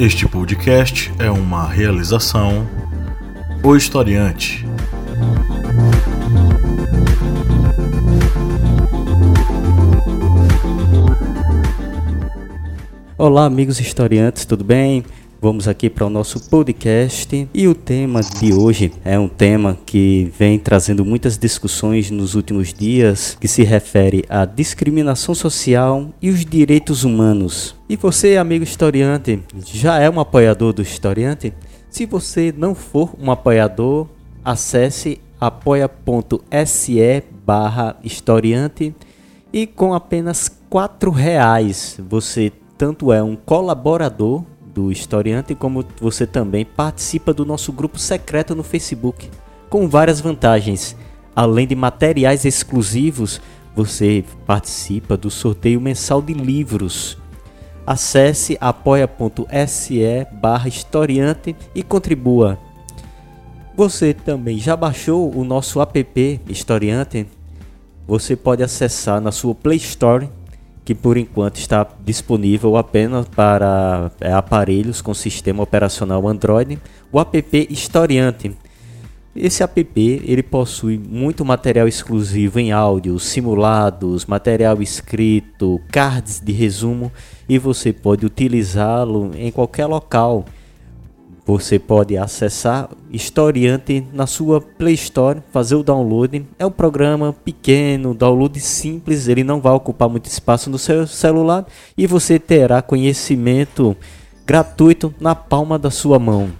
Este podcast é uma realização O Historiante. Olá, amigos historiantes, tudo bem? Vamos aqui para o nosso podcast e o tema de hoje é um tema que vem trazendo muitas discussões nos últimos dias, que se refere à discriminação social e os direitos humanos. E você, amigo historiante, já é um apoiador do historiante? Se você não for um apoiador, acesse apoia.se barra historiante e com apenas quatro reais você tanto é um colaborador do historiante, como você também participa do nosso grupo secreto no Facebook, com várias vantagens. Além de materiais exclusivos, você participa do sorteio mensal de livros. Acesse apoia.se barra historiante e contribua. Você também já baixou o nosso app Historiante? Você pode acessar na sua Play Store que por enquanto está disponível apenas para é, aparelhos com sistema operacional Android, o app Historiante. Esse app ele possui muito material exclusivo em áudio, simulados, material escrito, cards de resumo e você pode utilizá-lo em qualquer local você pode acessar Historiante na sua Play Store, fazer o download. É um programa pequeno, download simples, ele não vai ocupar muito espaço no seu celular e você terá conhecimento gratuito na palma da sua mão.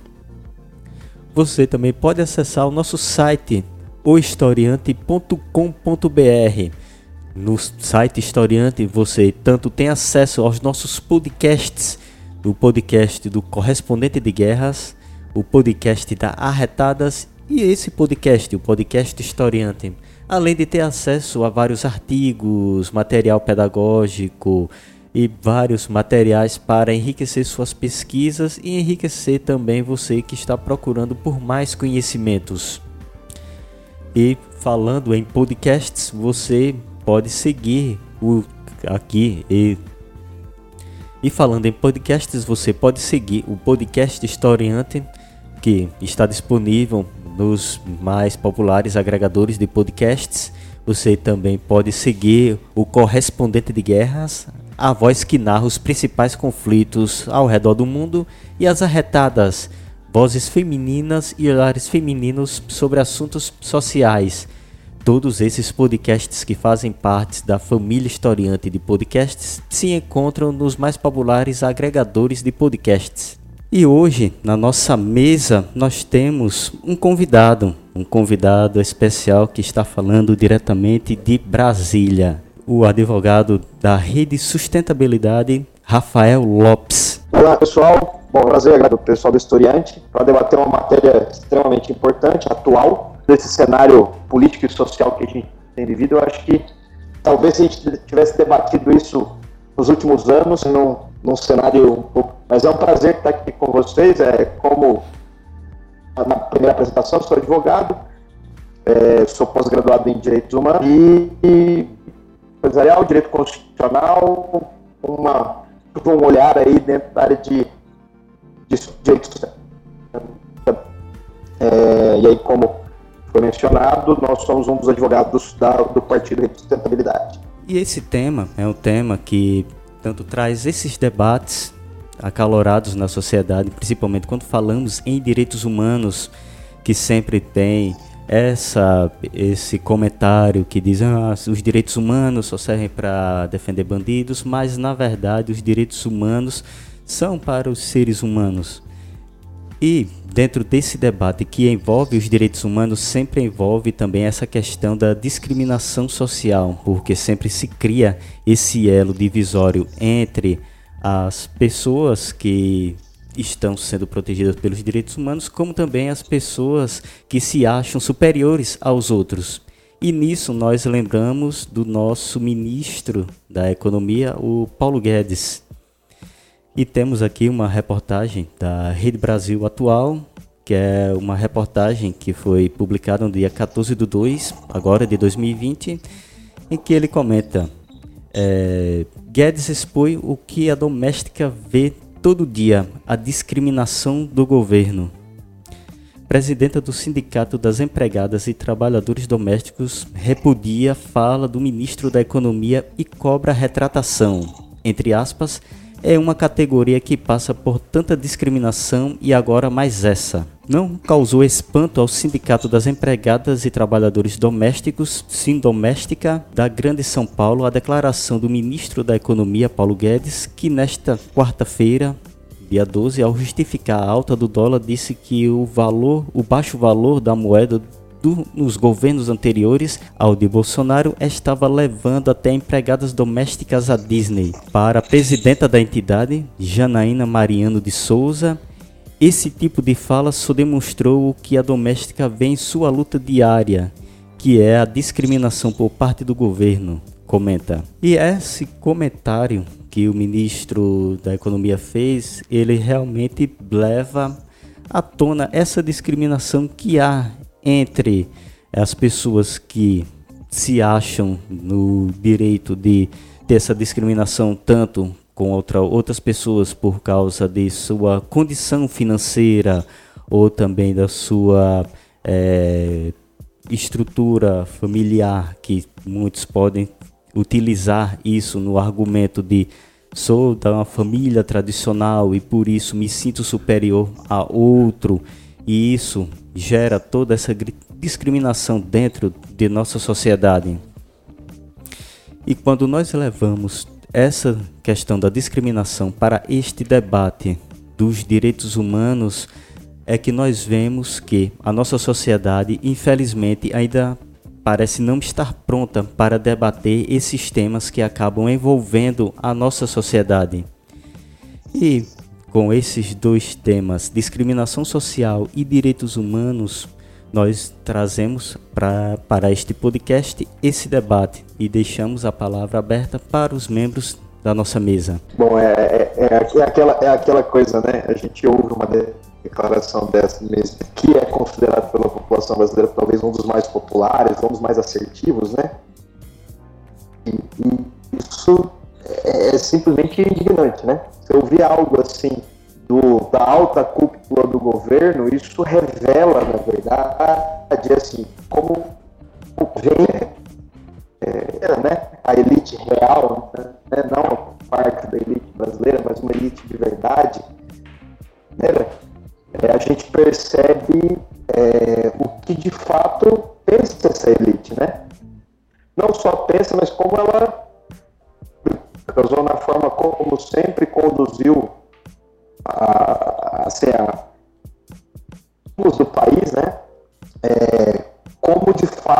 Você também pode acessar o nosso site ohistoriante.com.br. No site Historiante você tanto tem acesso aos nossos podcasts o podcast do Correspondente de Guerras, o podcast da Arretadas e esse podcast, o podcast Historiante. Além de ter acesso a vários artigos, material pedagógico e vários materiais para enriquecer suas pesquisas e enriquecer também você que está procurando por mais conhecimentos. E falando em podcasts, você pode seguir o aqui e e falando em podcasts, você pode seguir o podcast Historiante, que está disponível nos mais populares agregadores de podcasts. Você também pode seguir o Correspondente de Guerras, a voz que narra os principais conflitos ao redor do mundo, e as arretadas, vozes femininas e olhares femininos sobre assuntos sociais Todos esses podcasts que fazem parte da família historiante de podcasts se encontram nos mais populares agregadores de podcasts. E hoje, na nossa mesa, nós temos um convidado, um convidado especial que está falando diretamente de Brasília, o advogado da Rede Sustentabilidade, Rafael Lopes. Olá, pessoal. Bom, prazer, do pessoal do Historiante, para debater uma matéria extremamente importante, atual, desse cenário político e social que a gente tem vivido, eu acho que talvez se a gente tivesse debatido isso nos últimos anos, num, num cenário um pouco. Mas é um prazer estar aqui com vocês. É como na primeira apresentação, sou advogado, é, sou pós-graduado em Direitos Humanos e, empresarial, direito constitucional, uma, um olhar aí dentro da área de, de direitos. É, e aí, como foi mencionado, nós somos um dos advogados da, do Partido de Sustentabilidade. E esse tema é um tema que tanto traz esses debates acalorados na sociedade, principalmente quando falamos em direitos humanos, que sempre tem essa esse comentário que diz ah, os direitos humanos só servem para defender bandidos, mas na verdade os direitos humanos são para os seres humanos. E dentro desse debate que envolve os direitos humanos, sempre envolve também essa questão da discriminação social, porque sempre se cria esse elo divisório entre as pessoas que estão sendo protegidas pelos direitos humanos, como também as pessoas que se acham superiores aos outros. E nisso nós lembramos do nosso ministro da Economia, o Paulo Guedes, e temos aqui uma reportagem da Rede Brasil Atual, que é uma reportagem que foi publicada no dia 14 de 2, agora de 2020, em que ele comenta: é, Guedes expõe o que a doméstica vê todo dia a discriminação do governo. Presidenta do Sindicato das Empregadas e Trabalhadores Domésticos repudia fala do ministro da Economia e cobra retratação. Entre aspas, é uma categoria que passa por tanta discriminação e agora mais essa. Não causou espanto ao Sindicato das Empregadas e Trabalhadores Domésticos, Sindoméstica, da Grande São Paulo, a declaração do ministro da Economia, Paulo Guedes, que nesta quarta-feira, dia 12, ao justificar a alta do dólar, disse que o valor, o baixo valor da moeda do, nos governos anteriores ao de Bolsonaro estava levando até empregadas domésticas à Disney. Para a presidenta da entidade, Janaína Mariano de Souza, esse tipo de fala só demonstrou o que a doméstica vê em sua luta diária, que é a discriminação por parte do governo, comenta. E esse comentário que o ministro da Economia fez, ele realmente leva à tona essa discriminação que há entre as pessoas que se acham no direito de ter essa discriminação tanto com outra, outras pessoas por causa de sua condição financeira ou também da sua é, estrutura familiar, que muitos podem utilizar isso no argumento de sou da uma família tradicional e por isso me sinto superior a outro. E isso gera toda essa discriminação dentro de nossa sociedade. E quando nós levamos essa questão da discriminação para este debate dos direitos humanos, é que nós vemos que a nossa sociedade, infelizmente, ainda parece não estar pronta para debater esses temas que acabam envolvendo a nossa sociedade. E com esses dois temas, discriminação social e direitos humanos, nós trazemos pra, para este podcast esse debate e deixamos a palavra aberta para os membros da nossa mesa. Bom, é, é, é, é aquela, é aquela coisa, né? A gente ouve uma declaração dessa mesmo, que é considerado pela população brasileira talvez um dos mais populares, um dos mais assertivos, né? E, e isso é, é simplesmente indignante, né? Você ouvir algo assim do, da alta cúpula do governo, isso revela, na verdade, assim, como vem é, né, a elite real, né, não parte da elite brasileira, mas uma elite de verdade, né, é, a gente percebe é, o que de fato pensa essa elite, né? Não só pensa, mas como ela, casou na forma como sempre conduziu a, assim, a, do país, né? É, como de fato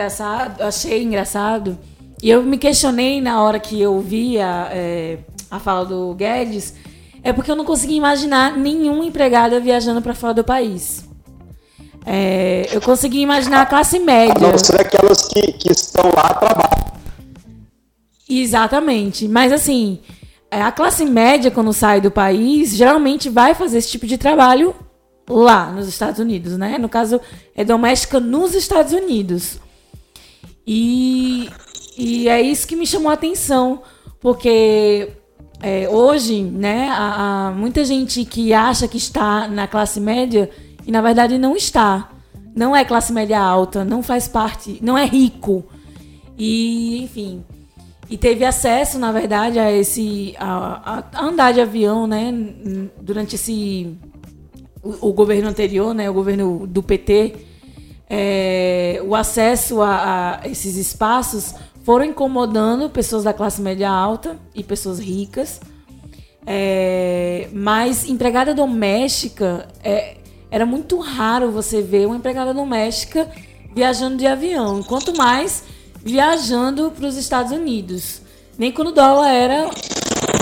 engraçado, achei engraçado, e eu me questionei na hora que eu via é, a fala do Guedes, é porque eu não conseguia imaginar nenhuma empregada viajando para fora do país. É, eu consegui imaginar a classe média. A não ser aquelas que, que estão lá a trabalho. Exatamente. Mas assim, é, a classe média, quando sai do país, geralmente vai fazer esse tipo de trabalho lá nos Estados Unidos, né? No caso, é doméstica nos Estados Unidos. E, e é isso que me chamou a atenção, porque é, hoje, né, muita gente que acha que está na classe média e na verdade não está. não é classe média alta, não faz parte, não é rico. E, enfim, e teve acesso, na verdade, a esse a, a andar de avião, né, durante esse o, o governo anterior, né, o governo do PT, é, o acesso a, a esses espaços foram incomodando pessoas da classe média alta e pessoas ricas. É, mas empregada doméstica é, era muito raro você ver uma empregada doméstica viajando de avião. Quanto mais viajando para os Estados Unidos. Nem quando o dólar era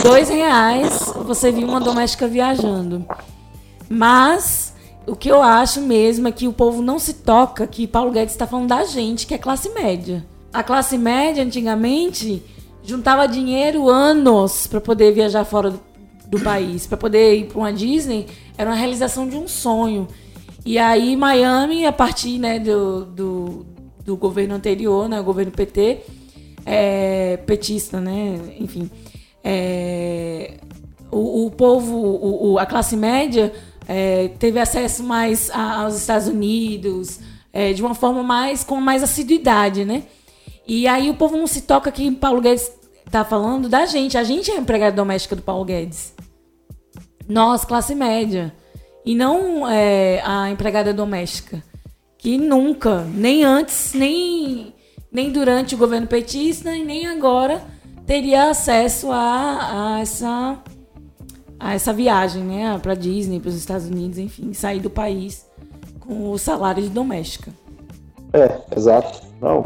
dois reais, você viu uma doméstica viajando. Mas o que eu acho mesmo é que o povo não se toca que Paulo Guedes está falando da gente, que é classe média. A classe média, antigamente, juntava dinheiro anos para poder viajar fora do, país, para poder ir para uma Disney, era uma realização de um sonho. E aí, Miami, a partir né, do, do, do governo anterior, né, o governo PT, é, petista, né, enfim, é, o, o, povo, o, o, a classe média é, teve acesso mais aos Estados Unidos, é, de uma forma mais com mais assiduidade, né? E aí o povo não se toca que Paulo Guedes está falando da gente. A gente é a empregada doméstica do Paulo Guedes. Nós, classe média. E não é, a empregada doméstica que nunca, nem antes, nem, nem durante o governo petista e nem agora teria acesso a, a essa a essa viagem, né, para Disney, para os Estados Unidos, enfim, sair do país com o salário de doméstica. É, exato. Não,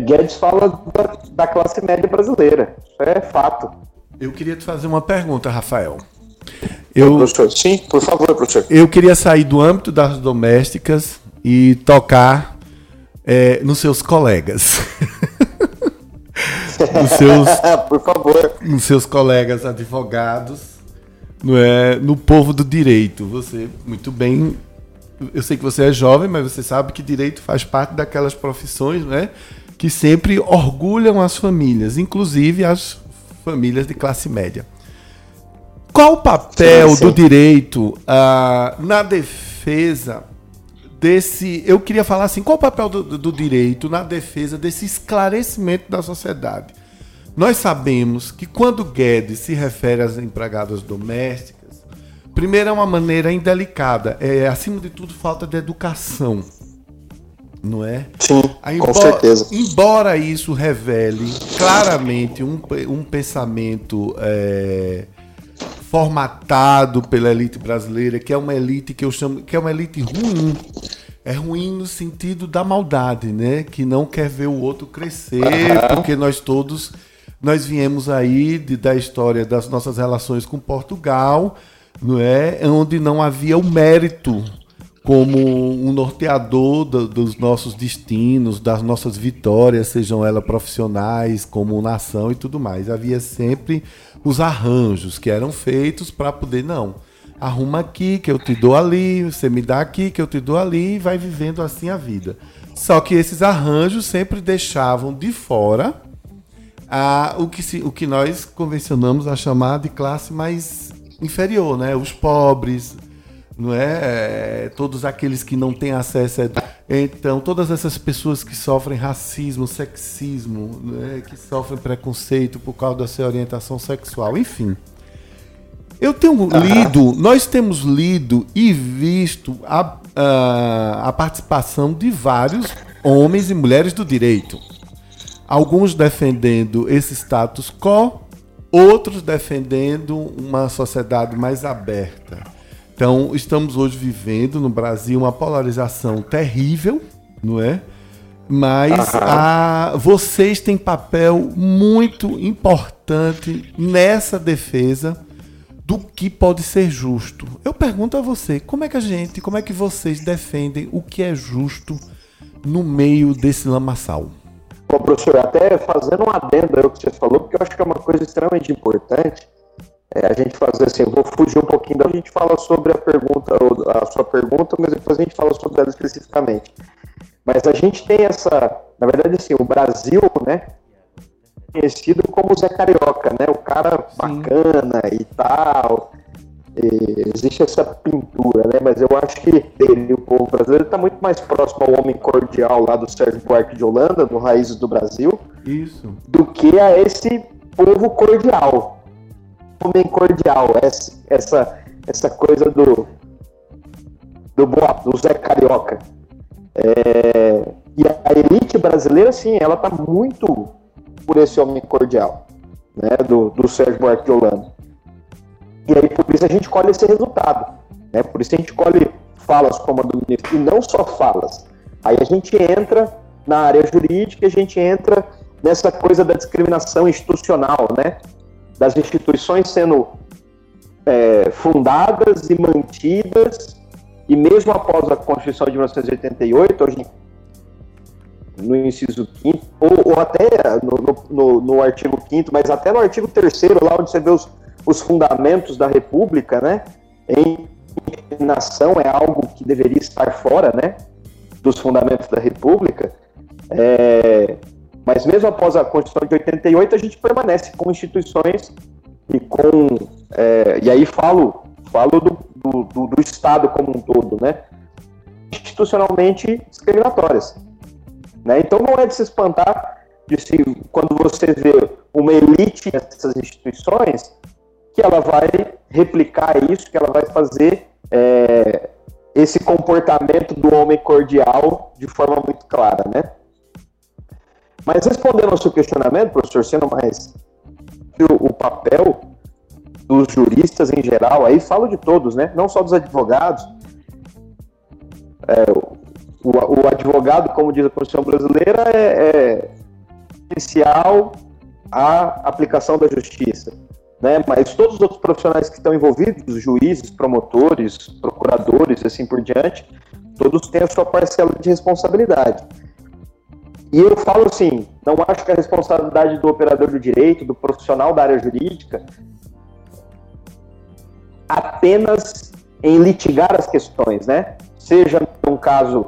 Guedes fala da, da classe média brasileira. É fato. Eu queria te fazer uma pergunta, Rafael. Eu, professor, sim, por favor, professor. Eu queria sair do âmbito das domésticas e tocar é, nos seus colegas. nos seus, Por favor. Nos seus colegas advogados, não é, no povo do direito. Você, muito bem, eu sei que você é jovem, mas você sabe que direito faz parte daquelas profissões né, que sempre orgulham as famílias, inclusive as famílias de classe média. Qual o papel sim, sim. do direito uh, na defesa desse. Eu queria falar assim: qual o papel do, do, direito na defesa desse esclarecimento da sociedade? Nós sabemos que quando Guedes se refere às empregadas domésticas, primeiro é uma maneira indelicada, é acima de tudo falta de educação. Não é? Sim, embora, com certeza. Embora isso revele claramente um, um pensamento é, formatado pela elite brasileira, que é uma elite que eu chamo que é uma elite ruim. É ruim no sentido da maldade, né? Que não quer ver o outro crescer, porque nós todos nós viemos aí de, da história das nossas relações com Portugal, não é? Onde não havia o mérito como um norteador do, dos nossos destinos, das nossas vitórias, sejam elas profissionais, como nação e tudo mais. Havia sempre os arranjos que eram feitos para poder, não, arruma aqui que eu te dou ali, você me dá aqui que eu te dou ali e vai vivendo assim a vida. Só que esses arranjos sempre deixavam de fora a, o, que se, o que nós convencionamos a chamar de classe mais inferior, né? Os pobres, não é? é todos aqueles que não têm acesso a então todas essas pessoas que sofrem racismo, sexismo, né? que sofrem preconceito por causa da sua orientação sexual, enfim. Eu tenho lido, nós temos lido e visto a, a, a participação de vários homens e mulheres do direito. Alguns defendendo esse status quo, outros defendendo uma sociedade mais aberta então, estamos hoje vivendo no Brasil uma polarização terrível, não é? Mas a, vocês têm papel muito importante nessa defesa do que pode ser justo. Eu pergunto a você, como é que a gente, como é que vocês defendem o que é justo no meio desse lamaçal? Bom, professor, até fazendo um adendo aí o que você falou, porque eu acho que é uma coisa extremamente importante é, a gente fazer assim, eu vou fugir um pouquinho da. A gente fala sobre a pergunta, a sua pergunta, mas depois a gente fala sobre ela especificamente. Mas a gente tem essa. Na verdade, assim, o Brasil, né? Conhecido como Zé Carioca, né? O cara Sim. bacana e tal. Existe essa pintura, né? Mas eu acho que ele, o povo brasileiro, está muito mais próximo ao homem cordial lá do Sérgio Buarque de Holanda, do Raízes do Brasil, Isso. do que a esse povo cordial. Homem cordial, essa, essa, essa coisa do, do, do Zé Carioca. É, e a elite brasileira, sim, ela está muito por esse homem cordial, né, do, do Sérgio Buarque de Holanda. E aí, por isso a gente colhe esse resultado. Né? Por isso a gente colhe falas como a do ministro, e não só falas. Aí a gente entra na área jurídica, a gente entra nessa coisa da discriminação institucional, né? Das instituições sendo é, fundadas e mantidas, e mesmo após a Constituição de 1988, hoje no inciso 5 ou, ou até no, no, no, artigo 5 mas até no artigo 3 lá onde você vê os, os fundamentos da República, né? Em nação é algo que deveria estar fora, né? Dos fundamentos da República. É, mas mesmo após a Constituição de 88, a gente permanece com instituições e com. É, e aí falo, falo do, do, do, do Estado como um todo, né? Institucionalmente discriminatórias. Né? Então não é de se espantar de se, quando você vê uma elite nessas instituições que ela vai replicar isso, que ela vai fazer é, esse comportamento do homem cordial de forma muito clara, né? Mas respondendo ao seu questionamento, professor, sendo mais o, o papel dos juristas em geral, aí falo de todos, né? Não só dos advogados. É, o, o, advogado, como diz a Constituição brasileira, é, é essencial à aplicação da justiça né? Mas todos os outros profissionais que estão envolvidos, juízes, promotores, procuradores, assim por diante, todos têm a sua parcela de responsabilidade. E eu falo assim, não acho que a responsabilidade do operador do direito, do profissional da área jurídica, apenas em litigar as questões, né? Seja um caso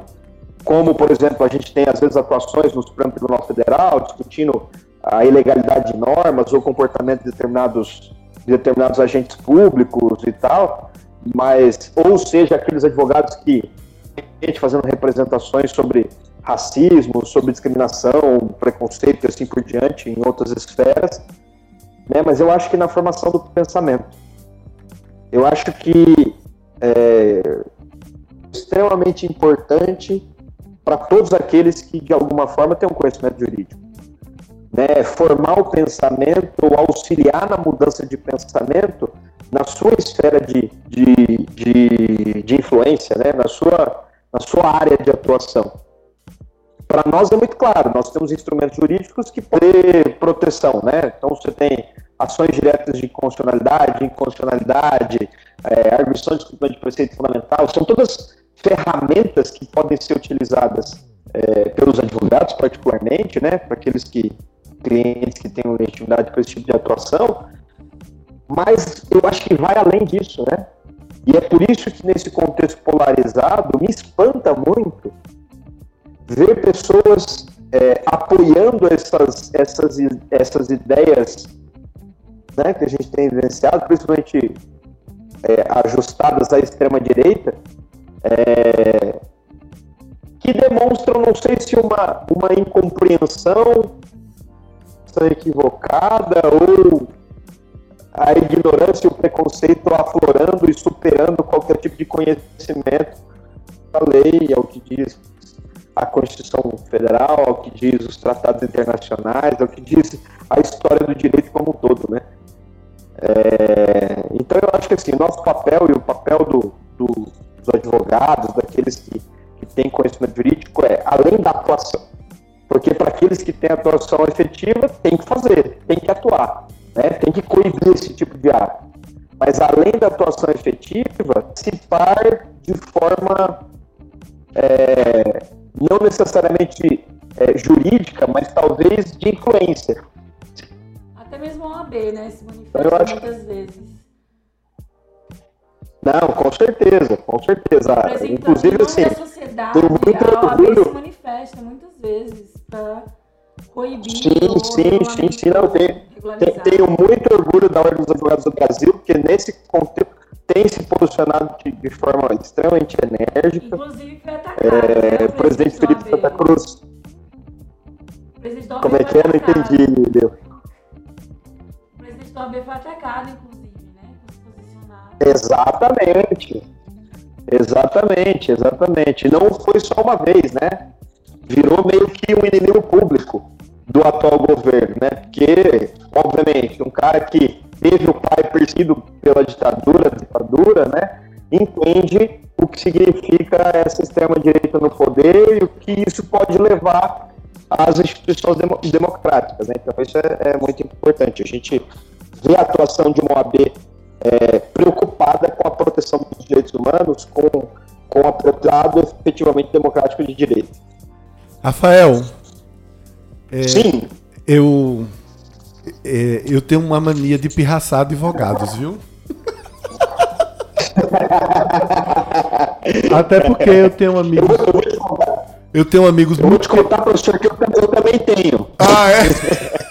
como, por exemplo, a gente tem às vezes atuações no Supremo Tribunal Federal discutindo a ilegalidade de normas ou comportamento de determinados, de determinados agentes públicos e tal, mas ou seja aqueles advogados que gente fazendo representações sobre racismo, sobre discriminação, preconceito e assim por diante em outras esferas, né? Mas eu acho que na formação do pensamento, eu acho que é extremamente importante para todos aqueles que de alguma forma têm um conhecimento jurídico né, formar o pensamento, auxiliar na mudança de pensamento na sua esfera de, de, de, de influência, né, na, sua, na sua área de atuação. Para nós é muito claro, nós temos instrumentos jurídicos que podem proteção, né? Então você tem ações diretas de constitucionalidade, inconstitucionalidade, é, arguições de cumprimento de preceito fundamental, são todas ferramentas que podem ser utilizadas é, pelos advogados, particularmente, né, para aqueles que clientes que têm legitimidade para esse tipo de atuação, mas eu acho que vai além disso, né? E é por isso que nesse contexto polarizado me espanta muito ver pessoas é, apoiando essas, essas, essas ideias né, que a gente tem vivenciado, principalmente é, ajustadas à extrema-direita, é, que demonstram, não sei se uma, uma incompreensão equivocada ou a ignorância e o preconceito aflorando e superando qualquer tipo de conhecimento da lei, ao que diz a Constituição Federal, ao que diz os tratados internacionais, ao que diz a história do direito como um todo, né? É, então eu acho que assim, nosso papel e o papel do, do, dos advogados, daqueles que, que têm conhecimento jurídico é, além da atuação, porque para aqueles que têm atuação efetiva, tem que fazer, tem que atuar, né? tem que coibir esse tipo de ato. Mas além da atuação efetiva, participar de forma é, não necessariamente é, jurídica, mas talvez de influência. Até mesmo a OAB, né? Se manifesta acho... muitas vezes. Não, com certeza, com certeza. Inclusive, assim, tem muito orgulho. se manifesta muitas vezes para coibir. Sim, sim, sim, sim. Não, tem, tenho muito orgulho da Ordem dos Advogados do Brasil, porque nesse contexto tem se posicionado de, de forma extremamente enérgica. Inclusive foi atacado. É, né, o presidente Felipe. Santa Cruz. Como é que é? Não entendi, Leo. O presidente do AB foi atacado, inclusive, Exatamente. Exatamente, exatamente. Não foi só uma vez, né? Virou meio que um inimigo público do atual governo, né? Porque, obviamente, um cara que teve o pai perseguido pela ditadura, ditadura, né? Entende o que significa essa extrema-direita no poder e o que isso pode levar às instituições demo- democráticas. Né? Então, isso é, é muito importante. A gente vê a atuação de uma OAB é, preocupada com a proteção dos direitos humanos, com, com o apropriado efetivamente democrático de direito. Rafael, É. Sim, eu é, eu tenho uma mania de pirraçar advogados, viu? Até porque eu tenho amigos, eu vou eu tenho amigos eu vou muito te contar professor, que eu, eu também tenho. Ah, é?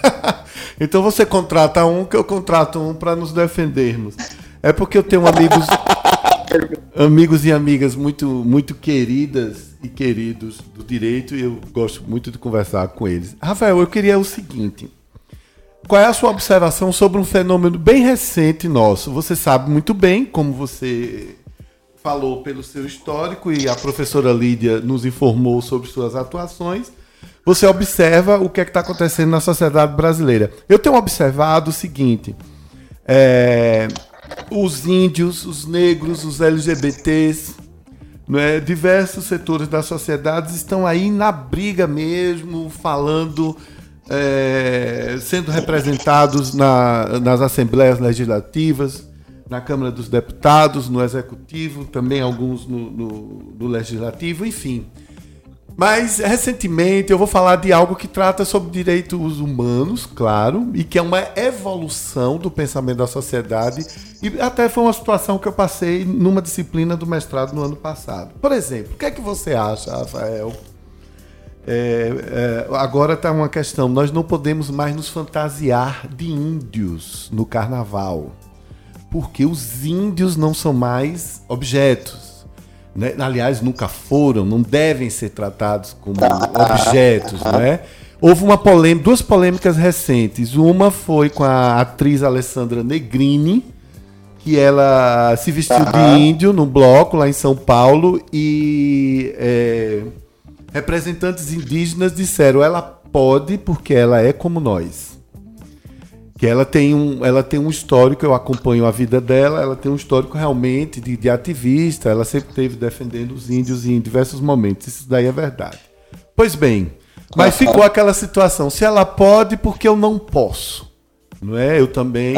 então você contrata um que eu contrato um para nos defendermos. É porque eu tenho amigos amigos e amigas muito muito queridas e queridos do direito e eu gosto muito de conversar com eles. Rafael, eu queria o seguinte: qual é a sua observação sobre um fenômeno bem recente nosso? Você sabe muito bem, como você falou pelo seu histórico e a professora Lídia nos informou sobre suas atuações. Você observa o que é está acontecendo na sociedade brasileira. Eu tenho observado o seguinte: é, os índios, os negros, os LGBTs, né, diversos setores da sociedade estão aí na briga mesmo, falando, é, sendo representados na- nas assembleias legislativas, na Câmara dos Deputados, no Executivo, também alguns no, no- no Legislativo, enfim. Mas recentemente eu vou falar de algo que trata sobre direitos humanos, claro, e que é uma evolução do pensamento da sociedade. E até foi uma situação que eu passei numa disciplina do mestrado no ano passado. Por exemplo, o que é que você acha, Rafael? É, é, agora está uma questão: nós não podemos mais nos fantasiar de índios no carnaval, porque os índios não são mais objetos né? aliás, nunca foram, não devem ser tratados como objetos, né? Houve uma polêmica, duas polêmicas recentes. Uma foi com a atriz Alessandra Negrini, que ela se vestiu de índio num bloco lá em São Paulo e é, representantes indígenas disseram ela pode porque ela é como nós que ela tem um, ela tem um histórico, eu acompanho a vida dela, ela tem um histórico realmente de, de ativista, ela sempre esteve defendendo os índios em diversos momentos, isso daí é verdade. Pois bem, mas ficou aquela situação, se ela pode, porque eu não posso. Não é? Eu também.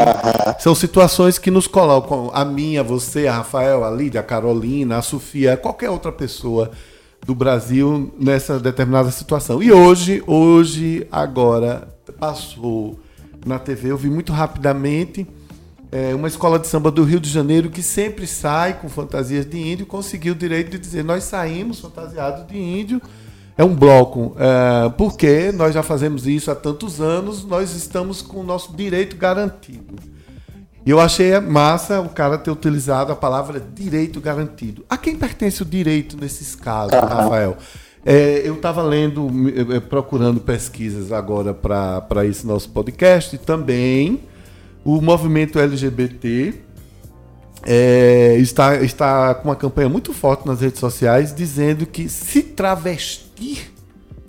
São situações que nos colocam, a minha, você, a Rafael, a Lídia, a Carolina, a Sofia, qualquer outra pessoa do Brasil nessa determinada situação. E hoje, hoje, agora, passou na TV, eu vi muito rapidamente é, uma escola de samba do Rio de Janeiro que sempre sai com fantasias de índio, conseguiu o direito de dizer nós saímos fantasiados de índio. É um bloco, é, porque nós já fazemos isso há tantos anos, nós estamos com o nosso direito garantido. E eu achei massa o cara ter utilizado a palavra direito garantido. A quem pertence o direito nesses casos, Rafael? É, eu estava lendo, procurando pesquisas agora para esse nosso podcast e também o movimento LGBT é, está, está com uma campanha muito forte nas redes sociais dizendo que se travestir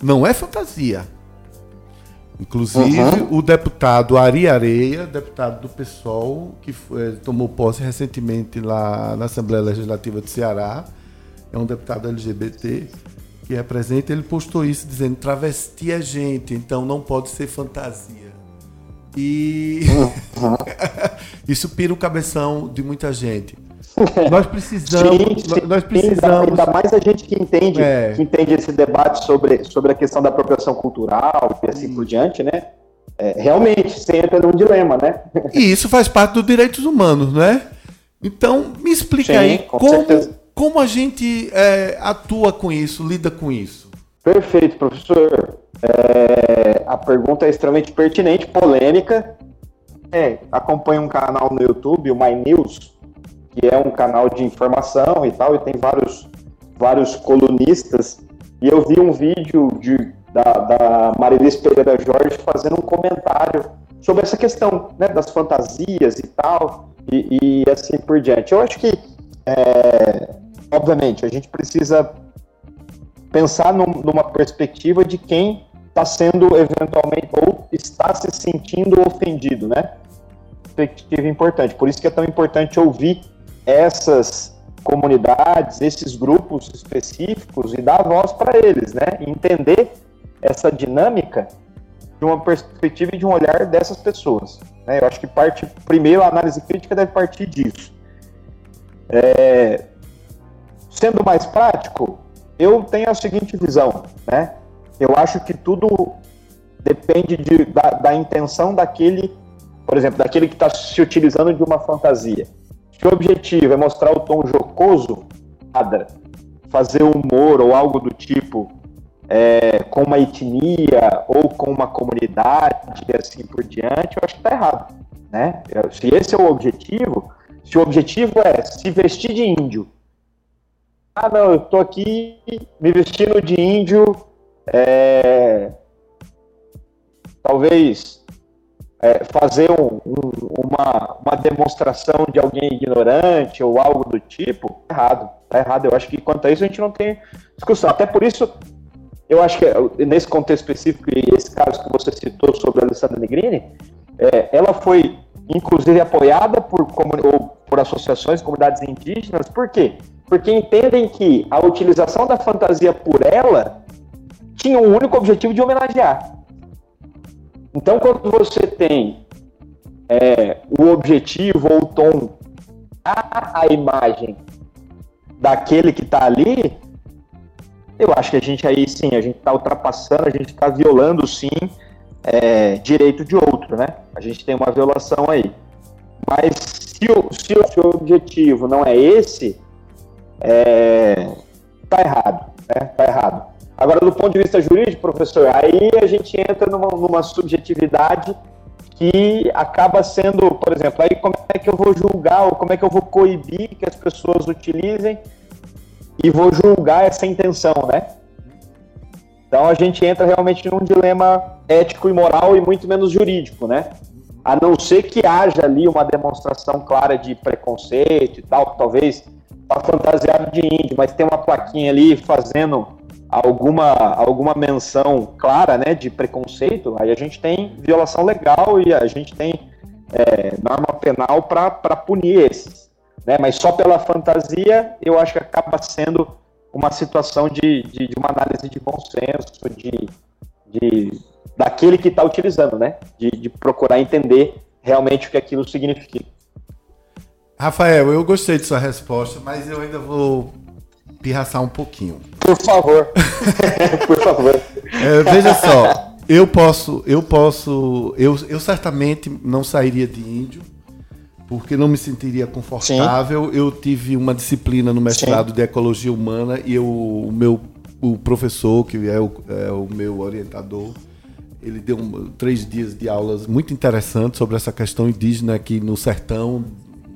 não é fantasia. Inclusive, o deputado Ari Areia, deputado do PSOL, que foi- tomou posse recentemente lá na Assembleia Legislativa do Ceará, é um deputado LGBT que representa, ele postou isso dizendo travesti é gente, então não pode ser fantasia. E isso pira o cabeção de muita gente. Nós precisamos, Sim, nós precisamos Ainda mais a gente que entende, É. que entende esse debate sobre, sobre a questão da apropriação cultural e assim por diante, né? É, realmente, você entra num dilema, né? E isso faz parte dos direitos humanos, né? Então, me explica Sim, aí com como, certeza. Como a gente é, atua com isso, lida com isso. Perfeito, professor. É, a pergunta é extremamente pertinente, polêmica. É, acompanha um canal no YouTube, o My News, que é um canal de informação e tal, e tem vários, vários colunistas. E eu vi um vídeo de, da, da Marilis Pereira Jorge fazendo um comentário sobre essa questão né, das fantasias e tal, e, e assim por diante. Eu acho que, é, obviamente, a gente precisa pensar num, numa perspectiva de quem está sendo eventualmente ou está se sentindo ofendido, né? Perspectiva importante. Por isso que é tão importante ouvir essas comunidades, esses grupos específicos e dar voz para eles, né? Entender essa dinâmica de uma perspectiva e de um olhar dessas pessoas. Né? Eu acho que parte, primeiro, a análise crítica deve partir disso. É, sendo mais prático, eu tenho a seguinte visão, né? Eu acho que tudo depende de, da, da intenção daquele, por exemplo, daquele que está se utilizando de uma fantasia. Se o objetivo é mostrar o tom jocoso, fazer humor ou algo do tipo é, com uma etnia ou com uma comunidade e assim por diante, eu acho que está errado. Né? Se esse é o objetivo, se o objetivo é se vestir de índio, ah, não, eu estou aqui me vestindo de índio, é, talvez é, fazer um, um, uma, uma demonstração de alguém ignorante ou algo do tipo, tá errado, tá errado. Eu acho que quanto a isso a gente não tem discussão. Até por isso, eu acho que nesse contexto específico, e esse caso que você citou sobre a Alessandra Negrini, é, ela foi inclusive apoiada por, por associações, comunidades indígenas, por quê? Porque entendem que a utilização da fantasia por ela tinha um único objetivo de homenagear. Então, quando você tem é, o objetivo ou o tom, a, a imagem daquele que está ali, eu acho que a gente aí sim, a gente está ultrapassando, a gente está violando sim é, direito de outro, né? A gente tem uma violação aí. Mas se o, se o seu objetivo não é esse, é, tá errado, né? Tá errado. Agora, do ponto de vista jurídico, professor, aí a gente entra numa, numa subjetividade que acaba sendo, por exemplo, aí como é que eu vou julgar ou como é que eu vou coibir que as pessoas utilizem e vou julgar essa intenção, né? Então a gente entra realmente num dilema ético e moral e muito menos jurídico, né? A não ser que haja ali uma demonstração clara de preconceito e tal, talvez tá fantasiado de índio, mas tem uma plaquinha ali fazendo alguma, alguma menção clara né, de preconceito, aí a gente tem violação legal e a gente tem é, norma penal para punir esses. Né? Mas só pela fantasia, eu acho que acaba sendo uma situação de, de, de uma análise de bom senso, de, de daquele que está utilizando, né? De, de procurar entender realmente o que aquilo significa. Rafael, eu gostei de sua resposta, mas eu ainda vou pirraçar um pouquinho. Por favor. Por favor. É, veja só, eu posso, eu posso, eu, eu certamente não sairia de índio, porque não me sentiria confortável. Sim. Eu tive uma disciplina no mestrado Sim. de ecologia humana e eu, o meu o professor, que é o, é o meu orientador, ele deu um, três dias de aulas muito interessantes sobre essa questão indígena aqui no sertão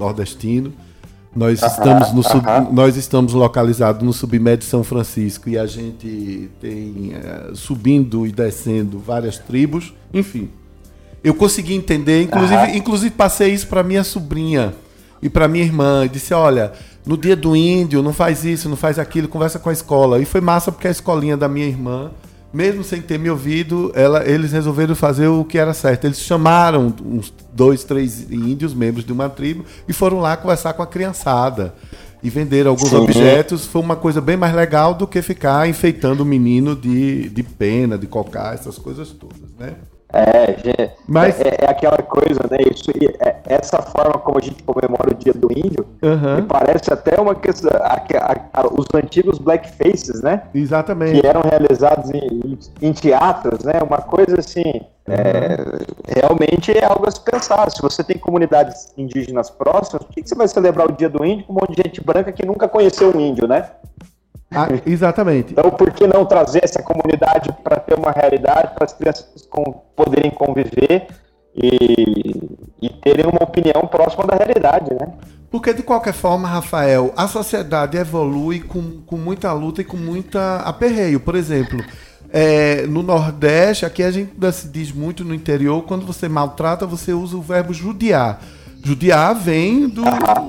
nordestino. Nós, estamos no sub, nós estamos localizados no submédio São Francisco e a gente tem é, subindo e descendo várias tribos. Enfim, eu consegui entender, inclusive, inclusive passei isso para minha sobrinha e para minha irmã. E disse: olha, no dia do índio, não faz isso, não faz aquilo, conversa com a escola. E foi massa porque a escolinha da minha irmã mesmo sem ter me ouvido, ela, eles resolveram fazer o que era certo. Eles chamaram uns dois, três índios, membros de uma tribo, e foram lá conversar com a criançada. E venderam alguns Sim. objetos. Foi uma coisa bem mais legal do que ficar enfeitando o menino de, de pena, de cocar, essas coisas todas, né? É, Mas... É, é, aquela coisa, né? Isso, é, essa forma como a gente comemora o dia do índio, uhum. me parece até uma questão. A, a, a, os antigos blackfaces, né? Exatamente. Que eram realizados em, em teatros, né? Uma coisa assim. É, realmente é algo a se pensar. Se você tem comunidades indígenas próximas, por que, que você vai celebrar o dia do índio com um monte de gente branca que nunca conheceu um índio, né? Ah, exatamente. Então, por que não trazer essa comunidade para ter uma realidade, para as crianças poderem conviver e, e terem uma opinião próxima da realidade, né? Porque, de qualquer forma, Rafael, a sociedade evolui com, com muita luta e com muita aperreio. Por exemplo, é, no Nordeste, aqui a gente se diz muito no interior, quando você maltrata, você usa o verbo judiar. Judiar vem do,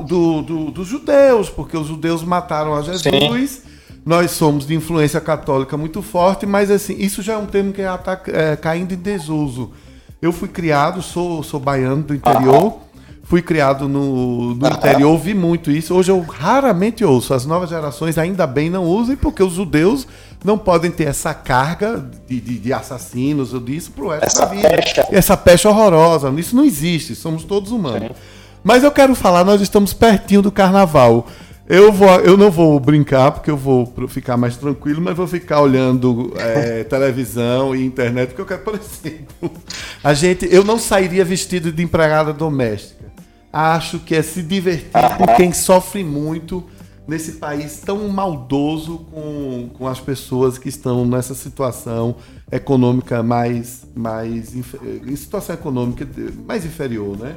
do, do, dos judeus, porque os judeus mataram a Jesus. Sim. Nós somos de influência católica muito forte, mas assim, isso já é um termo que está é, caindo em desuso. Eu fui criado, sou, sou baiano do interior fui criado no, no interior, ouvi muito isso. Hoje eu raramente ouço. As novas gerações ainda bem não usam, porque os judeus não podem ter essa carga de, de, de assassinos ou disso pro resto essa da vida. Pecha. Essa pecha horrorosa. Isso não existe, somos todos humanos. Sim. Mas eu quero falar, nós estamos pertinho do carnaval. Eu, vou, eu não vou brincar, porque eu vou ficar mais tranquilo, mas vou ficar olhando é, televisão e internet, porque eu quero, por exemplo, a gente, eu não sairia vestido de empregada doméstica acho que é se divertir com quem sofre muito nesse país tão maldoso com, com as pessoas que estão nessa situação econômica mais, mais em situação econômica mais inferior, né?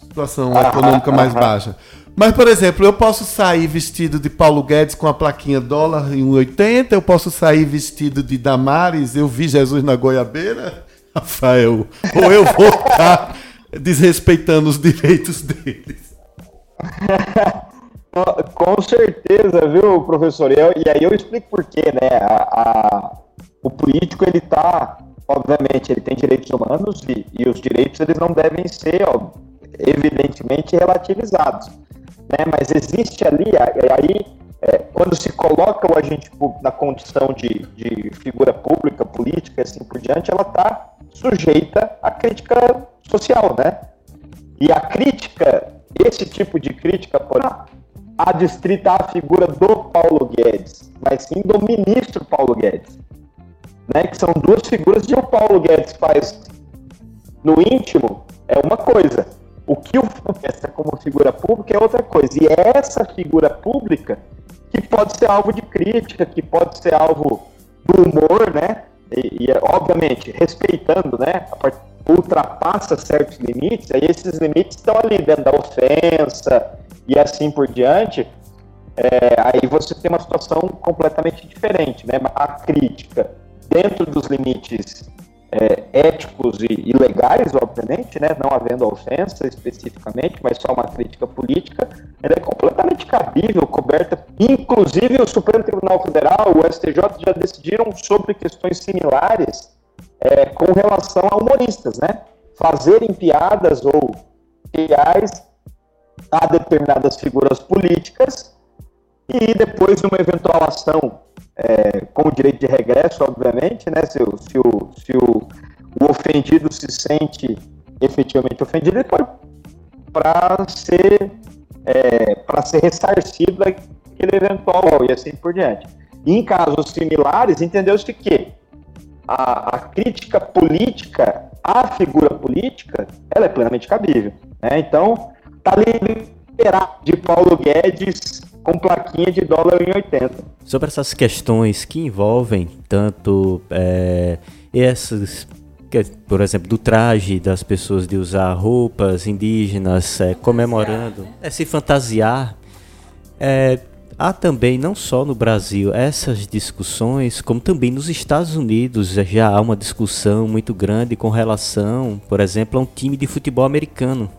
Situação econômica mais baixa. Mas, por exemplo, eu posso sair vestido de Paulo Guedes com a plaquinha dólar em 1,80, eu posso sair vestido de Damares, eu vi Jesus na goiabeira, Rafael, ou eu vou estar desrespeitando os direitos deles. Com certeza, viu, professor? E, aí eu explico por quê, né? A, a, o político, ele tá, obviamente, ele tem direitos humanos e, e os direitos, eles não devem ser, ó, evidentemente, relativizados. Né? Mas existe ali, aí, é, quando se coloca o agente público na condição de, de figura pública, política e assim por diante, ela está sujeita à crítica social, né? E a crítica, esse tipo de crítica, por adstrita à figura do Paulo Guedes, mas sim do ministro Paulo Guedes, né? Que são duas figuras que o Paulo Guedes faz no íntimo é uma coisa, o que o pensa como figura pública é outra coisa. E é essa figura pública que pode ser alvo de crítica, que pode ser alvo do humor, né? E, e obviamente respeitando, né? Ultrapassa certos limites, aí esses limites estão ali dentro da ofensa e assim por diante, é, aí você tem uma situação completamente diferente, né? A crítica dentro dos limites é, éticos e, e, legais, obviamente, né? Não havendo ofensa especificamente, mas só uma crítica política, ela é completamente cabível, coberta. Inclusive o Supremo Tribunal Federal, o STJ já decidiram sobre questões similares é, com relação a humoristas, né? Fazerem piadas ou reais a determinadas figuras políticas e depois de uma eventual ação é, com o direito de regresso, obviamente, né? Se, o, se, o, se o, o ofendido se sente efetivamente ofendido, ele pode para ser é, para ser ressarcido daquele eventual e assim por diante. E em casos similares, entendeu-se que a, a, crítica política à figura política, ela é plenamente cabível. Né? Então, tá ali de Paulo Guedes com plaquinha de dólar em 80. Sobre essas questões que envolvem tanto é, essas por exemplo, do traje das pessoas de usar roupas indígenas, é, comemorando, é, se fantasiar. É, Há também, não só no Brasil, essas discussões, como também nos Estados Unidos já há uma discussão muito grande com relação, por exemplo, a um time de futebol americano.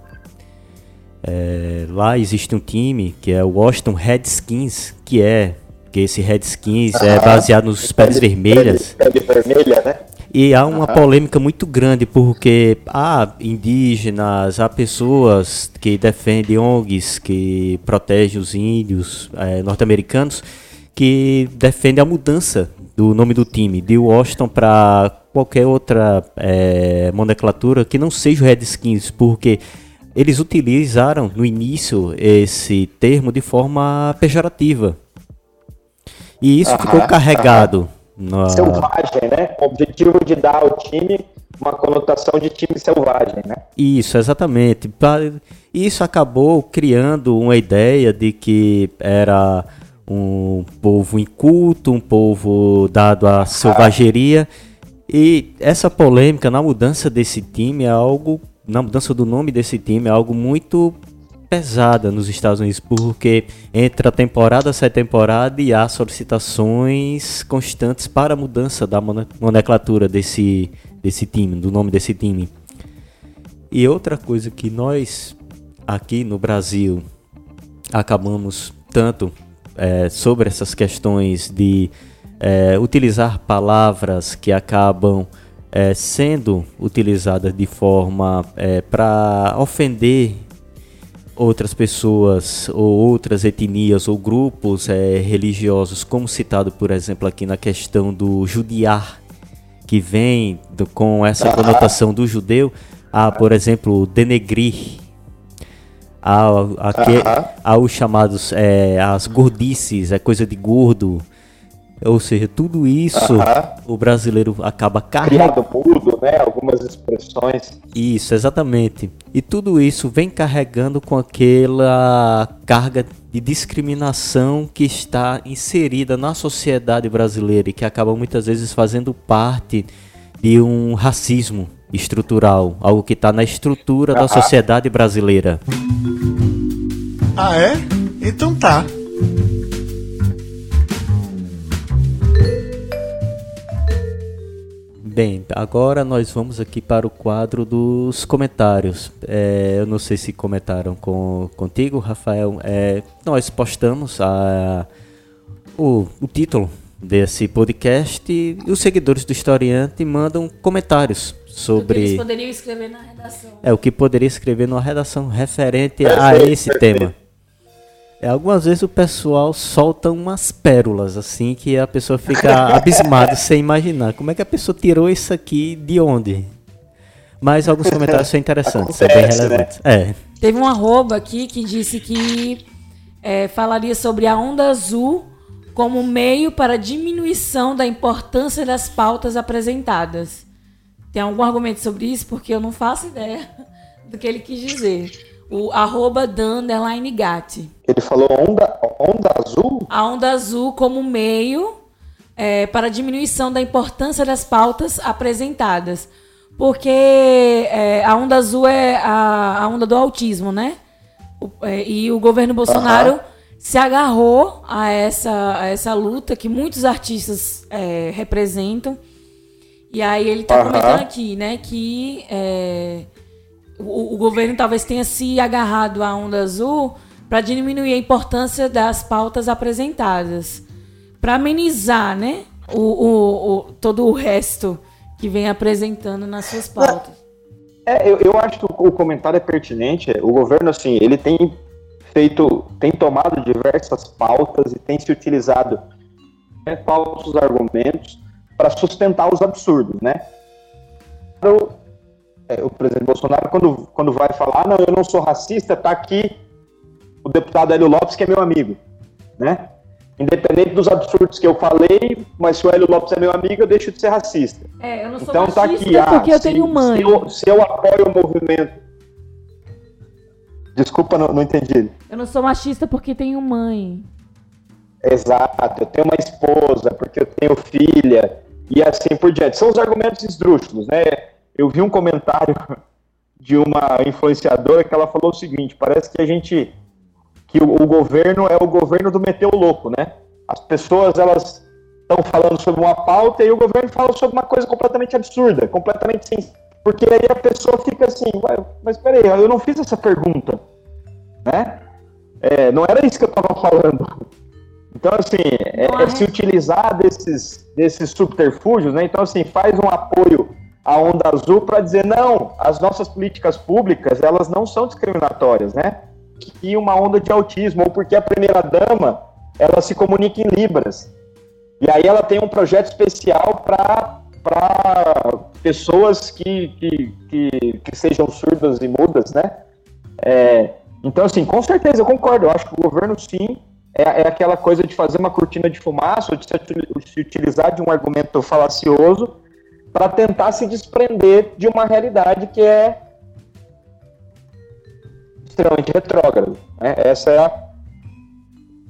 É, lá existe um time que é o Washington Redskins, que é que esse Redskins ah, é baseado nos pés vermelhas. Pele, pele vermelha, né? E há uma polêmica muito grande porque há indígenas, há pessoas que defendem ONGs que protegem os índios é, norte-americanos que defendem a mudança do nome do time de Washington para qualquer outra é, nomenclatura que não seja o Redskins, porque eles utilizaram no início esse termo de forma pejorativa. E isso ficou carregado na... Selvagem, né? O objetivo de dar ao time uma conotação de time selvagem, né? Isso, exatamente. Isso acabou criando uma ideia de que era um povo inculto, um povo dado à selvageria. E essa polêmica na mudança desse time é algo na mudança do nome desse time é algo muito pesada nos Estados Unidos, porque entre a temporada a temporada e há solicitações constantes para a mudança da nomenclatura desse, desse time, do nome desse time. E outra coisa que nós aqui no Brasil acabamos tanto é, sobre essas questões de é, utilizar palavras que acabam é, sendo utilizadas de forma é, para ofender outras pessoas ou outras etnias ou grupos é, religiosos, como citado, por exemplo, aqui na questão do judiar, que vem do, com essa conotação do judeu, a, por exemplo, denegrir, há, há os chamados é, as gordices, é coisa de gordo, ou seja, tudo isso uh -huh. o brasileiro acaba carregando. Criado mudo, né? Algumas expressões. Isso, exatamente. E tudo isso vem carregando com aquela carga de discriminação que está inserida na sociedade brasileira e que acaba muitas vezes fazendo parte de um racismo estrutural, algo que está na estrutura uh -huh. da sociedade brasileira. Ah, é? Então tá. Bem, agora nós vamos aqui para o quadro dos comentários. É, eu não sei se comentaram com, contigo, Rafael. É, nós postamos a, o, o título desse podcast e os seguidores do Historiante mandam comentários sobre. O que eles poderiam escrever na redação. É, o que poderia escrever na redação referente a esse tema. É, algumas vezes o pessoal solta umas pérolas, assim, que a pessoa fica abismada sem imaginar. Como é que a pessoa tirou isso aqui de onde? Mas alguns comentários são interessantes, são bem né? relevantes. Né? É. Teve um arroba aqui que disse que é, falaria sobre a onda azul como meio para diminuição da importância das pautas apresentadas. Tem algum argumento sobre isso? Porque eu não faço ideia do que ele quis dizer o arroba Dan Gatti. Ele falou onda, onda azul? A onda azul como meio é, para diminuição da importância das pautas apresentadas. Porque é, a onda azul é a, a, onda do autismo, né? O, é, e o governo Bolsonaro se agarrou a essa, a essa luta que muitos artistas é, representam. E aí ele está comentando aqui, né, que é, o, o governo talvez tenha se agarrado à onda azul para diminuir a importância das pautas apresentadas, para amenizar, né, o, o, o, todo o resto que vem apresentando nas suas pautas. É, eu, eu acho que o, comentário é pertinente. O governo, assim, ele tem feito, tem tomado diversas pautas e tem se utilizado né, falsos argumentos para sustentar os absurdos, né? É, o presidente Bolsonaro, quando, quando vai falar, não, eu não sou racista, tá aqui o deputado Hélio Lopes, que é meu amigo, né? Independente dos absurdos que eu falei, mas se o Hélio Lopes é meu amigo, eu deixo de ser racista. É, eu não sou então, tá aqui, ah, porque eu se, tenho mãe. Se eu, se eu apoio o movimento Desculpa, não, não, entendi. Eu não sou machista porque tenho mãe. Exato, eu tenho uma esposa, porque eu tenho filha, e assim por diante. São os argumentos esdrúxulos, né? Eu vi um comentário de uma influenciadora que ela falou o seguinte: parece que a gente. que o, o governo é o governo do meteu louco, né? As pessoas elas estão falando sobre uma pauta e o governo fala sobre uma coisa completamente absurda, completamente sem. Porque aí a pessoa fica assim, mas peraí, eu não fiz essa pergunta, né? É, não era isso que eu estava falando. Então, assim, é, é, se utilizar desses, desses subterfúgios, né? Então, assim, faz um apoio a onda azul para dizer não, as nossas políticas públicas elas não são discriminatórias, né? E uma onda de autismo ou porque a primeira dama ela se comunica em libras e aí ela tem um projeto especial para para pessoas que, que, que, que, sejam surdas e mudas, né? É, então, assim, com certeza eu concordo. Eu acho que o governo, sim, é, é aquela coisa de fazer uma cortina de fumaça ou de se utilizar de um argumento falacioso para tentar se desprender de uma realidade que é extremamente retrógrado. Né? Essa é a,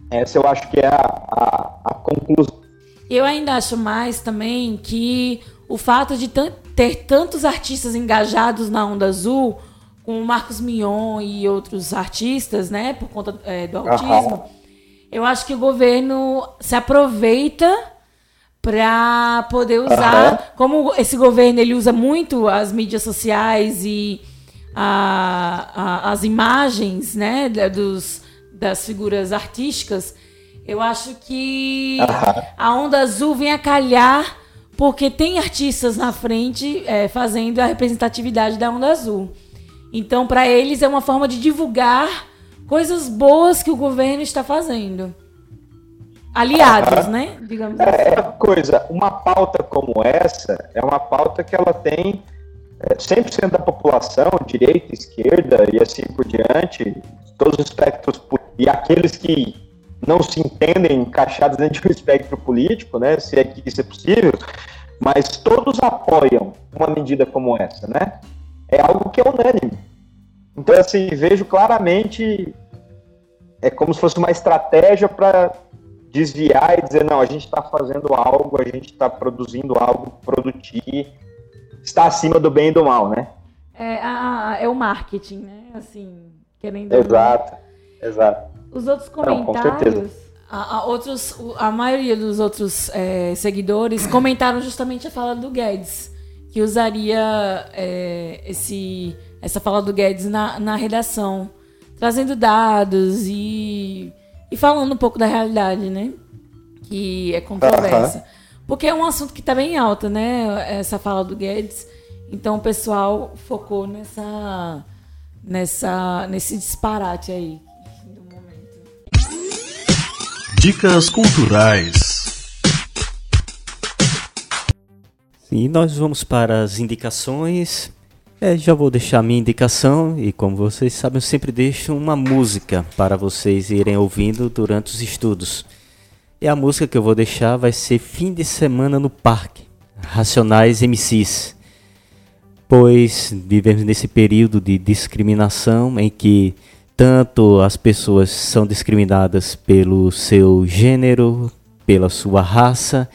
essa eu acho que é a, a, a conclusão. Eu ainda acho mais também que o fato de ter tantos artistas engajados na Onda Azul, com o Marcos Mion e outros artistas, né, por conta é, do autismo, eu acho que o governo se aproveita para poder usar, como esse governo ele usa muito as mídias sociais e a, a, as imagens, né, dos, das figuras artísticas, eu acho que a Onda Azul vem a calhar porque tem artistas na frente é, fazendo a representatividade da Onda Azul. Então, para eles é uma forma de divulgar coisas boas que o governo está fazendo. Aliados, né? Digamos assim. É coisa, uma pauta como essa é uma pauta que ela tem é, 100% da população, direita, esquerda e assim por diante, todos os espectros e aqueles que não se entendem encaixados dentro de um espectro político, né, se é que isso é possível, mas todos apoiam uma medida como essa, né? É algo que é unânime. Então, assim, vejo claramente é como se fosse uma estratégia para desviar e dizer, não, a gente está fazendo algo, a gente está produzindo algo produtivo, está acima do bem e do mal, né? É, a, é o marketing, né? Assim, querendo... Exato, exato. Os outros comentários, Não, a, a, outros, a maioria dos outros é, seguidores comentaram justamente a fala do Guedes, que usaria é, esse, essa fala do Guedes na, na redação, trazendo dados e, e falando um pouco da realidade, né? Que é controversa. Porque é um assunto que está bem alto, né? Essa fala do Guedes. Então o pessoal focou nessa, nessa, nesse disparate aí. Dicas culturais. E nós vamos para as indicações. É, já vou deixar minha indicação e como vocês sabem, eu sempre deixo uma música para vocês irem ouvindo durante os estudos. E a música que eu vou deixar vai ser Fim de Semana no Parque, Racionais MCs. Pois vivemos nesse período de discriminação em que tanto as pessoas são discriminadas pelo seu gênero, pela sua raça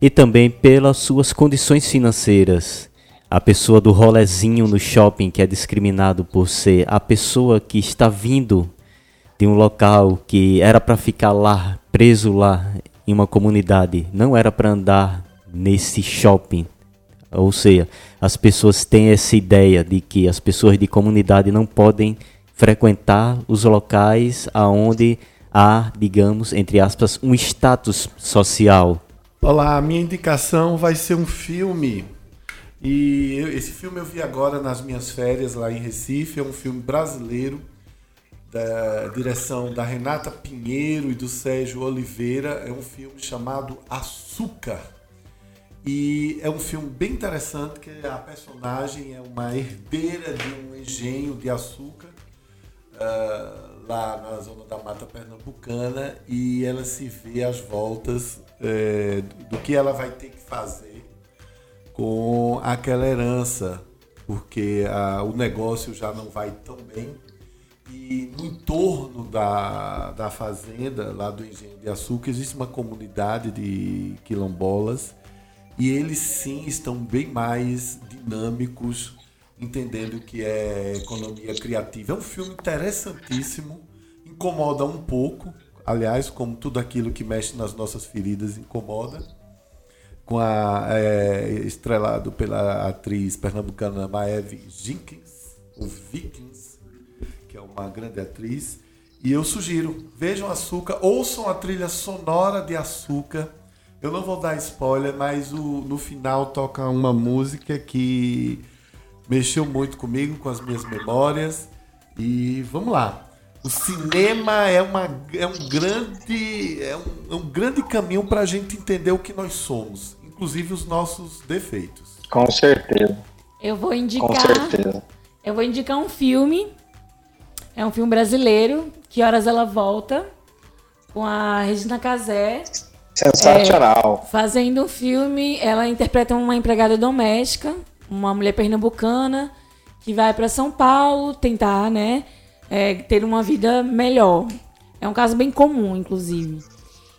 e também pelas suas condições financeiras. A pessoa do rolezinho no shopping que é discriminado por ser a pessoa que está vindo de um local que era para ficar lá, preso lá em uma comunidade, não era para andar nesse shopping. Ou seja, as pessoas têm essa ideia de que as pessoas de comunidade não podem frequentar os locais aonde há, digamos, entre aspas, um status social. Olá, a minha indicação vai ser um filme. E eu, esse filme eu vi agora nas minhas férias lá em Recife. É um filme brasileiro, da direção da Renata Pinheiro e do Sérgio Oliveira. É um filme chamado Açúcar. E é um filme bem interessante, que a personagem é uma herdeira de um engenho de açúcar uh, lá na zona da Mata Pernambucana e ela se vê às voltas uh, do que ela vai ter que fazer com aquela herança, porque uh, o negócio já não vai tão bem. E no entorno da, da fazenda, lá do Engenho de Açúcar, existe uma comunidade de quilombolas e eles sim estão bem mais dinâmicos entendendo o que é economia criativa. É um filme interessantíssimo, incomoda um pouco, aliás, como tudo aquilo que mexe nas nossas feridas incomoda. Com a é, estrelado pela atriz pernambucana Maeve Jenkins, o Vikings, que é uma grande atriz. E eu sugiro, vejam Açúcar, ouçam a trilha sonora de Açúcar. Eu não vou dar spoiler, mas o, no final toca uma música que mexeu muito comigo, com as minhas memórias. E vamos lá. O cinema é, uma, é um grande é um, é um grande caminho para a gente entender o que nós somos, inclusive os nossos defeitos. Com certeza. Eu vou indicar. Com certeza. Eu vou indicar um filme. É um filme brasileiro. Que horas ela volta? Com a Regina Casé. Sensacional. É, fazendo um filme, ela interpreta uma empregada doméstica uma mulher pernambucana que vai para São Paulo tentar, né, é, ter uma vida melhor. É um caso bem comum, inclusive.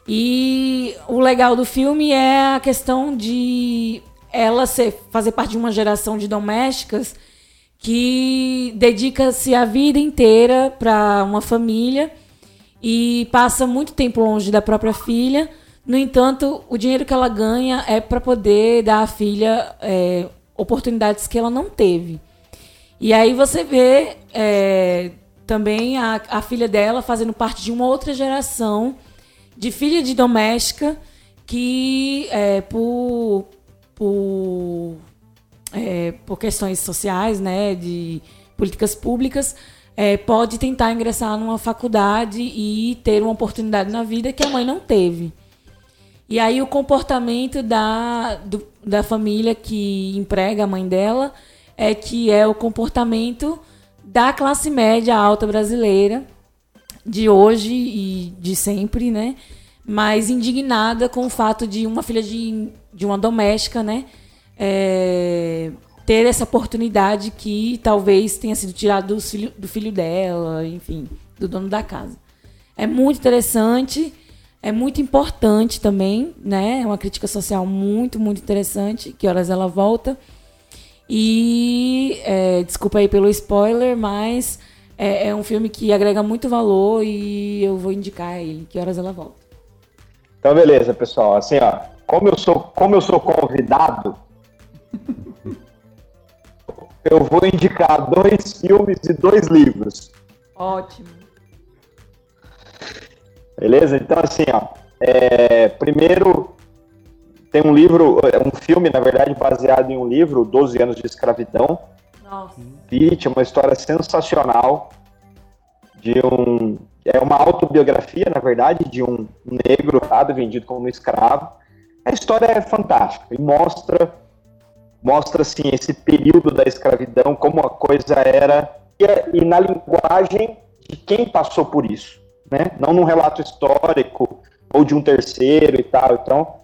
E o legal do filme é a questão de ela ser, fazer parte de uma geração de domésticas que dedica-se a vida inteira para uma família e passa muito tempo longe da própria filha. No entanto, o dinheiro que ela ganha é para poder dar à filha é, oportunidades que ela não teve. E aí você vê é, também a, a filha dela fazendo parte de uma outra geração de filha de doméstica que é, por, por, é, por questões sociais, né, de políticas públicas, é, pode tentar ingressar numa faculdade e ter uma oportunidade na vida que a mãe não teve. E aí o comportamento da, do, da família que emprega a mãe dela é que é o comportamento da classe média alta brasileira de hoje e de sempre, né? Mas indignada com o fato de uma filha de, de uma doméstica, né? É, ter essa oportunidade que talvez tenha sido tirada do filho, do filho dela, enfim, do dono da casa. É muito interessante, é muito importante também, né? É uma crítica social muito, muito interessante. Que horas ela volta? E é, desculpa aí pelo spoiler, mas é, é, um filme que agrega muito valor e eu vou indicar ele. Que horas ela volta? Então, beleza, pessoal. Assim, ó, como eu sou, como eu sou convidado, eu vou indicar dois filmes e dois livros. Ótimo. Beleza? Então, assim, ó, é, primeiro tem um livro, é um filme, na verdade, baseado em um livro, 12 anos de escravidão. Nossa. Pitt, uma história sensacional de um é uma autobiografia, na verdade, de um negro vendido como escravo. A história é fantástica e mostra mostra assim esse período da escravidão como a coisa era e na linguagem de quem passou por isso, né? Não num relato histórico ou de um terceiro e tal. Então,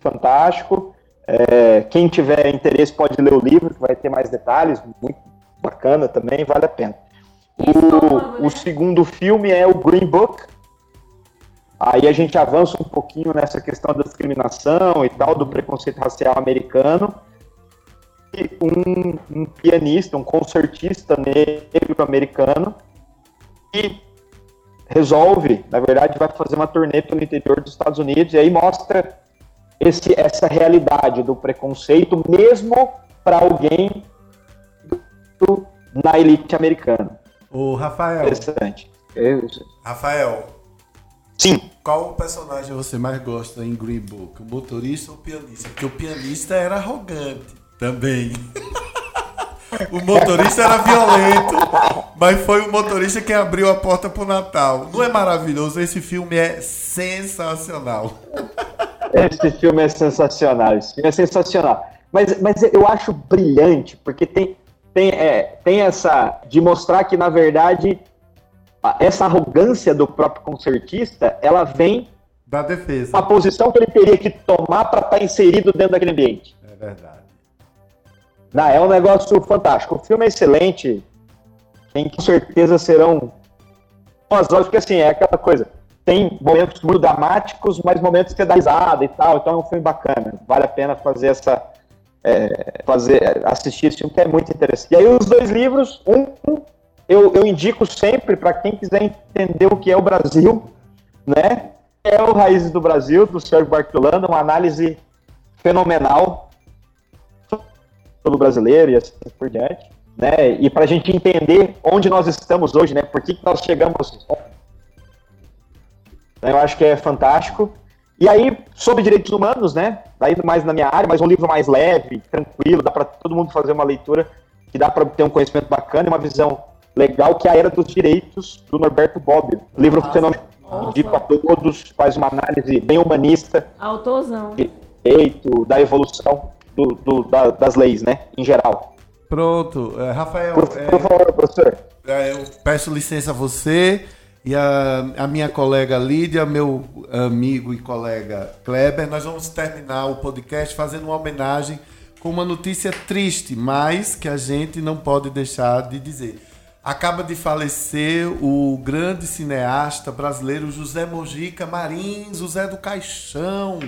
fantástico. É, quem tiver interesse pode ler o livro, que vai ter mais detalhes, muito bacana também, vale a pena. O, o segundo filme é o Green Book. Aí a gente avança um pouquinho nessa questão da discriminação e tal, do preconceito racial americano. E um, um pianista, um concertista negro americano, que resolve, na verdade, vai fazer uma turnê pelo interior dos Estados Unidos e aí mostra esse, essa realidade do preconceito, mesmo para alguém do, na elite americana. O Rafael. Interessante. Rafael. Sim. Qual personagem você mais gosta em Green Book? O motorista ou o pianista? Porque o pianista era arrogante também. o motorista era violento, mas foi o motorista quem abriu a porta pro Natal. Não é maravilhoso? Esse filme é sensacional. Esse filme é sensacional, esse filme é sensacional. Mas, mas eu acho brilhante, porque tem, tem, é, tem essa. de mostrar que, na verdade, essa arrogância do próprio concertista, ela vem da defesa. A posição que ele teria que tomar para estar tá inserido dentro daquele ambiente. É verdade. Não, é um negócio fantástico. O filme é excelente. Tem com certeza serão. Porque assim, é aquela coisa tem momentos muito dramáticos, mas momentos que é dá risada e tal. Então é um filme bacana. Vale a pena fazer essa. É, fazer, assistir esse filme, que é muito interessante. E aí, os dois livros, um, eu, eu indico sempre para quem quiser entender o que é o Brasil, né? É o Raízes do Brasil, do Sérgio Bartolano, uma análise fenomenal pelo brasileiro e assim por diante, né? E para a gente entender onde nós estamos hoje, né? Por que, que nós chegamos? Eu acho que é fantástico. E aí, sobre direitos humanos, né? Daí mais na minha área, mas um livro mais leve, tranquilo, dá para todo mundo fazer uma leitura que dá para ter um conhecimento bacana e uma visão legal, que é a Era dos Direitos, do Norberto Bobbio. Livro fenomenal. Indico a todos, faz uma análise bem humanista. Autozão. Direito, da evolução do, do, da, das leis, né? Em geral. Pronto. Uh, Rafael. Por, é, por favor, professor. É, eu peço licença a você e a, a minha colega Lídia, meu amigo e colega Kleber, nós vamos terminar o podcast fazendo uma homenagem com uma notícia triste, mas que a gente não pode deixar de dizer. Acaba de falecer o grande cineasta brasileiro José Mojica Marins, José do Caixão.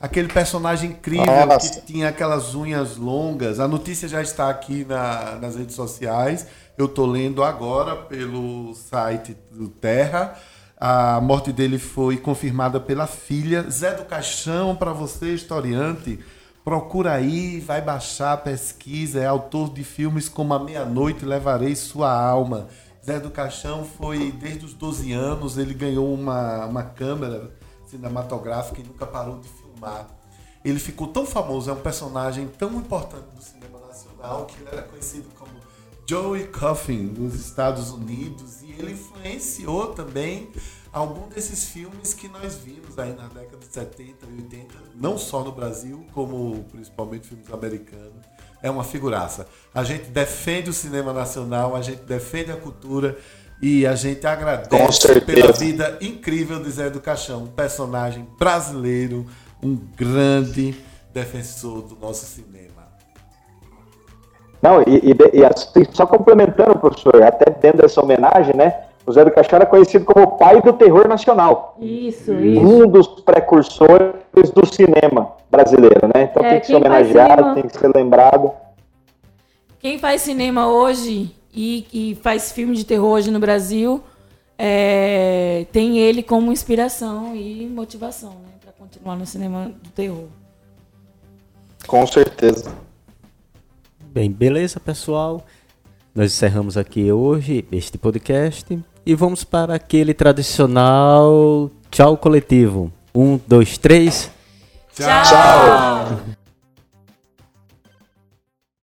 aquele personagem incrível Nossa. que tinha aquelas unhas longas. A notícia já está aqui na- nas redes sociais. Eu estou lendo agora pelo site do Terra. A morte dele foi confirmada pela filha. Zé do Caixão, para você, historiante, procura aí, vai baixar, pesquisa. É autor de filmes como A Meia-Noite Levarei Sua Alma. Zé do Caixão foi, desde os 12 anos, ele ganhou uma, uma câmera cinematográfica e nunca parou de filmar. Ele ficou tão famoso, é um personagem tão importante do cinema nacional que ele era conhecido como Joey Coffin nos Estados Unidos e ele influenciou também algum desses filmes que nós vimos aí na década de 70 e 80, não só no Brasil, como principalmente filmes americanos. É uma figuraça. A gente defende o cinema nacional, a gente defende a cultura e a gente agradece pela vida incrível de Zé do Caixão, um personagem brasileiro, um grande defensor do nosso cinema. Não, e, e e assim, só complementando, professor, até dentro dessa homenagem, né? O Zé do Caixão era conhecido como o pai do terror nacional. Isso, isso. Um dos precursores do cinema brasileiro, né? Então É, tem que ser quem faz homenageado, cinema- tem que ser lembrado. Quem faz cinema hoje e, e faz filme de terror hoje no Brasil é, tem ele como inspiração e motivação, né? Pra continuar no cinema do terror. Com certeza. Bem, beleza, pessoal? Nós encerramos aqui hoje este podcast e vamos para aquele tradicional tchau coletivo. Um, dois, três. Tchau.